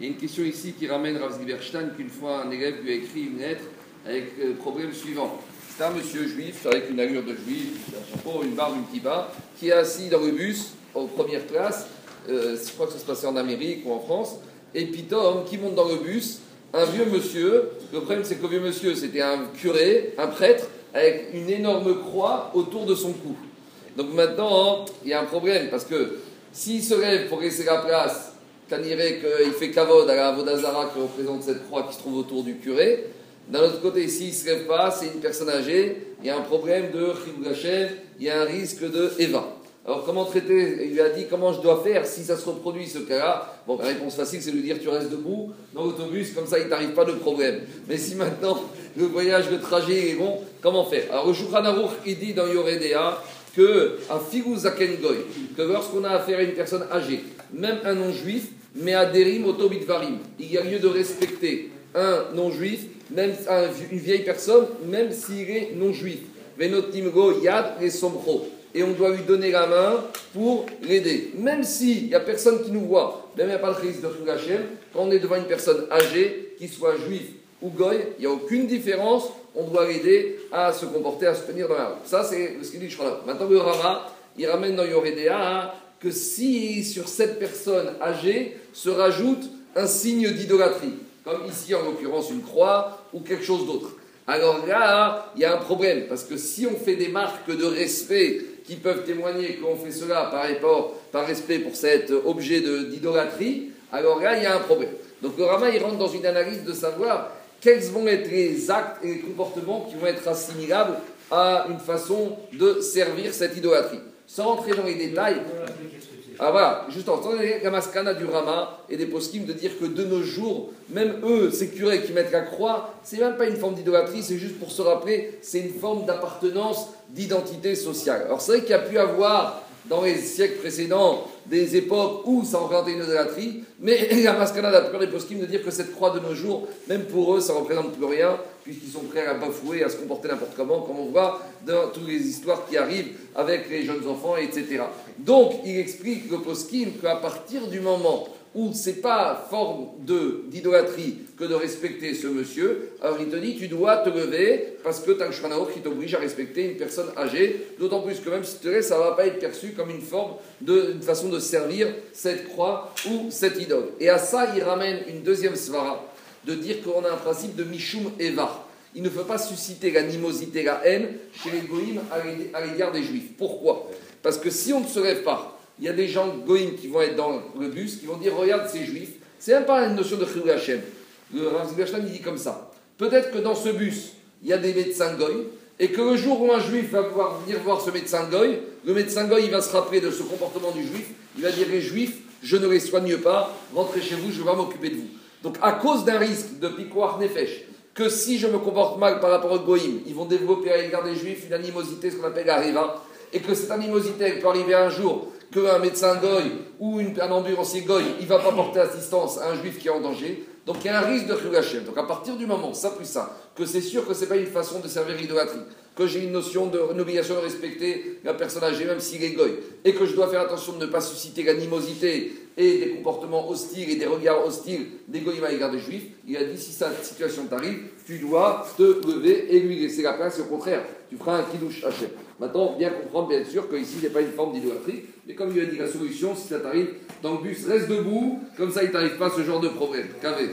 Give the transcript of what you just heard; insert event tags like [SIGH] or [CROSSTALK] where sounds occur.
Il y a une question ici qui ramène Rav qu'une fois un élève lui a écrit une lettre avec le problème suivant. C'est un monsieur juif avec une allure de juif, une barbe, une kippa, qui est assis dans le bus en première classe. euh, je crois que ça se passait en Amérique ou en France. Et puis Tom qui monte dans le bus, un vieux monsieur. Le problème c'est que le vieux monsieur c'était un curé, un prêtre, avec une énorme croix autour de son cou. Donc maintenant, il y a un problème parce que s'il se lève pour laisser la place dirait qu'il fait kavod à la Avodazara qui représente cette croix qui se trouve autour du curé. D'un autre côté, s'il ne se lève pas, c'est une personne âgée, il y a un problème de Chibou Hashem, il y a un risque de Eva. Alors comment traiter? Il lui a dit comment je dois faire si ça se reproduit ce cas-là? Bon, la réponse facile, c'est de lui dire tu restes debout dans l'autobus, comme ça il t'arrive pas de problème. Mais si maintenant le voyage, le trajet est bon, comment faire? Alors le il dit dans Yoredea que à Figu que lorsqu'on a affaire à une personne âgée, même un non-juif, mais à Derim Otobitvarim, il y a lieu de respecter un non-juif, même un- une vieille personne, même s'il est non-juif. Venotim Go Yad et Sombro. Et on doit lui donner la main pour l'aider. Même s'il n'y a personne qui nous voit, même il n'y a pas de risque de quand on est devant une personne âgée, qu'il soit juif ou goy, il n'y a aucune différence, on doit l'aider à se comporter, à se tenir dans la rue. Ça, c'est ce qu'il dit Shrav. Maintenant, le Rama, il ramène dans Yoredea que si sur cette personne âgée se rajoute un signe d'idolâtrie, comme ici en l'occurrence une croix ou quelque chose d'autre, alors là, il y a un problème, parce que si on fait des marques de respect qui peuvent témoigner qu'on fait cela par, rapport, par respect pour cet objet d'idolâtrie, alors là, il y a un problème. Donc le Rama, il rentre dans une analyse de savoir quels vont être les actes et les comportements qui vont être assimilables à une façon de servir cette idolâtrie. Sans rentrer dans les détails, ah voilà, juste en entendant la maskana du Rama et des poskim de dire que de nos jours, même eux, ces curés qui mettent la croix, c'est même pas une forme d'idolâtrie, c'est juste pour se rappeler, c'est une forme d'appartenance, d'identité sociale. Alors c'est vrai qu'il y a pu avoir dans les siècles précédents des époques où ça représentait une idolâtrie, mais [LAUGHS] la maskana de la plupart des poskim de dire que cette croix de nos jours, même pour eux, ça représente plus rien, puisqu'ils sont prêts à bafouer, à se comporter n'importe comment, comme on voit dans toutes les histoires qui arrivent avec les jeunes enfants, etc. Donc, il explique le poskim qu'à partir du moment où c'est pas forme d'idolâtrie que de respecter ce monsieur, alors il te dit tu dois te lever parce que tu as le qui t'oblige à respecter une personne âgée, d'autant plus que même si tu te lèves, ça va pas être perçu comme une forme de une façon de servir cette croix ou cette idole. Et à ça, il ramène une deuxième svara de dire qu'on a un principe de Mishum Eva. Il ne faut pas susciter l'animosité, la haine chez les goïms à l'égard des juifs. Pourquoi? Parce que si on ne se lève pas, il y a des gens goïms qui vont être dans le bus, qui vont dire Regarde ces juifs. C'est même pas une notion de Chilou Hashem. Le Rav il dit comme ça. Peut-être que dans ce bus, il y a des médecins goïs, et que le jour où un juif va pouvoir venir voir ce médecin goï, le médecin goï il va se rappeler de ce comportement du juif, il va dire Les juifs, je ne les soigne pas, rentrez chez vous, je vais m'occuper de vous. Donc, à cause d'un risque de piquoir nefesh, que si je me comporte mal par rapport aux goïms, ils vont développer à l'égard des juifs une animosité, ce qu'on appelle la et que cette animosité peut arriver un jour qu'un médecin goy ou une- un ambulancier goy, il va pas porter assistance à un juif qui est en danger. Donc il y a un risque de Chilou Hashem. Donc à partir du moment, ça plus ça, que c'est sûr que c'est pas une façon de servir l'idolâtrie, que j'ai une notion de, une obligation de respecter la personne âgée, même s'il est goy, et que je dois faire attention de ne pas susciter l'animosité et des comportements hostiles et des regards hostiles des goyim à l'égard des juifs, il a dit si cette situation t'arrive, tu dois te lever et lui laisser la place, et au contraire, tu feras un kidouche Hachem. Maintenant, bien comprendre bien sûr qu'ici, il n'y a pas une forme d'idolâtrie, mais comme il a dit la solution, si ça t'arrive dans le bus, reste debout, comme ça il t'arrive pas ce genre de problème. Qu'avez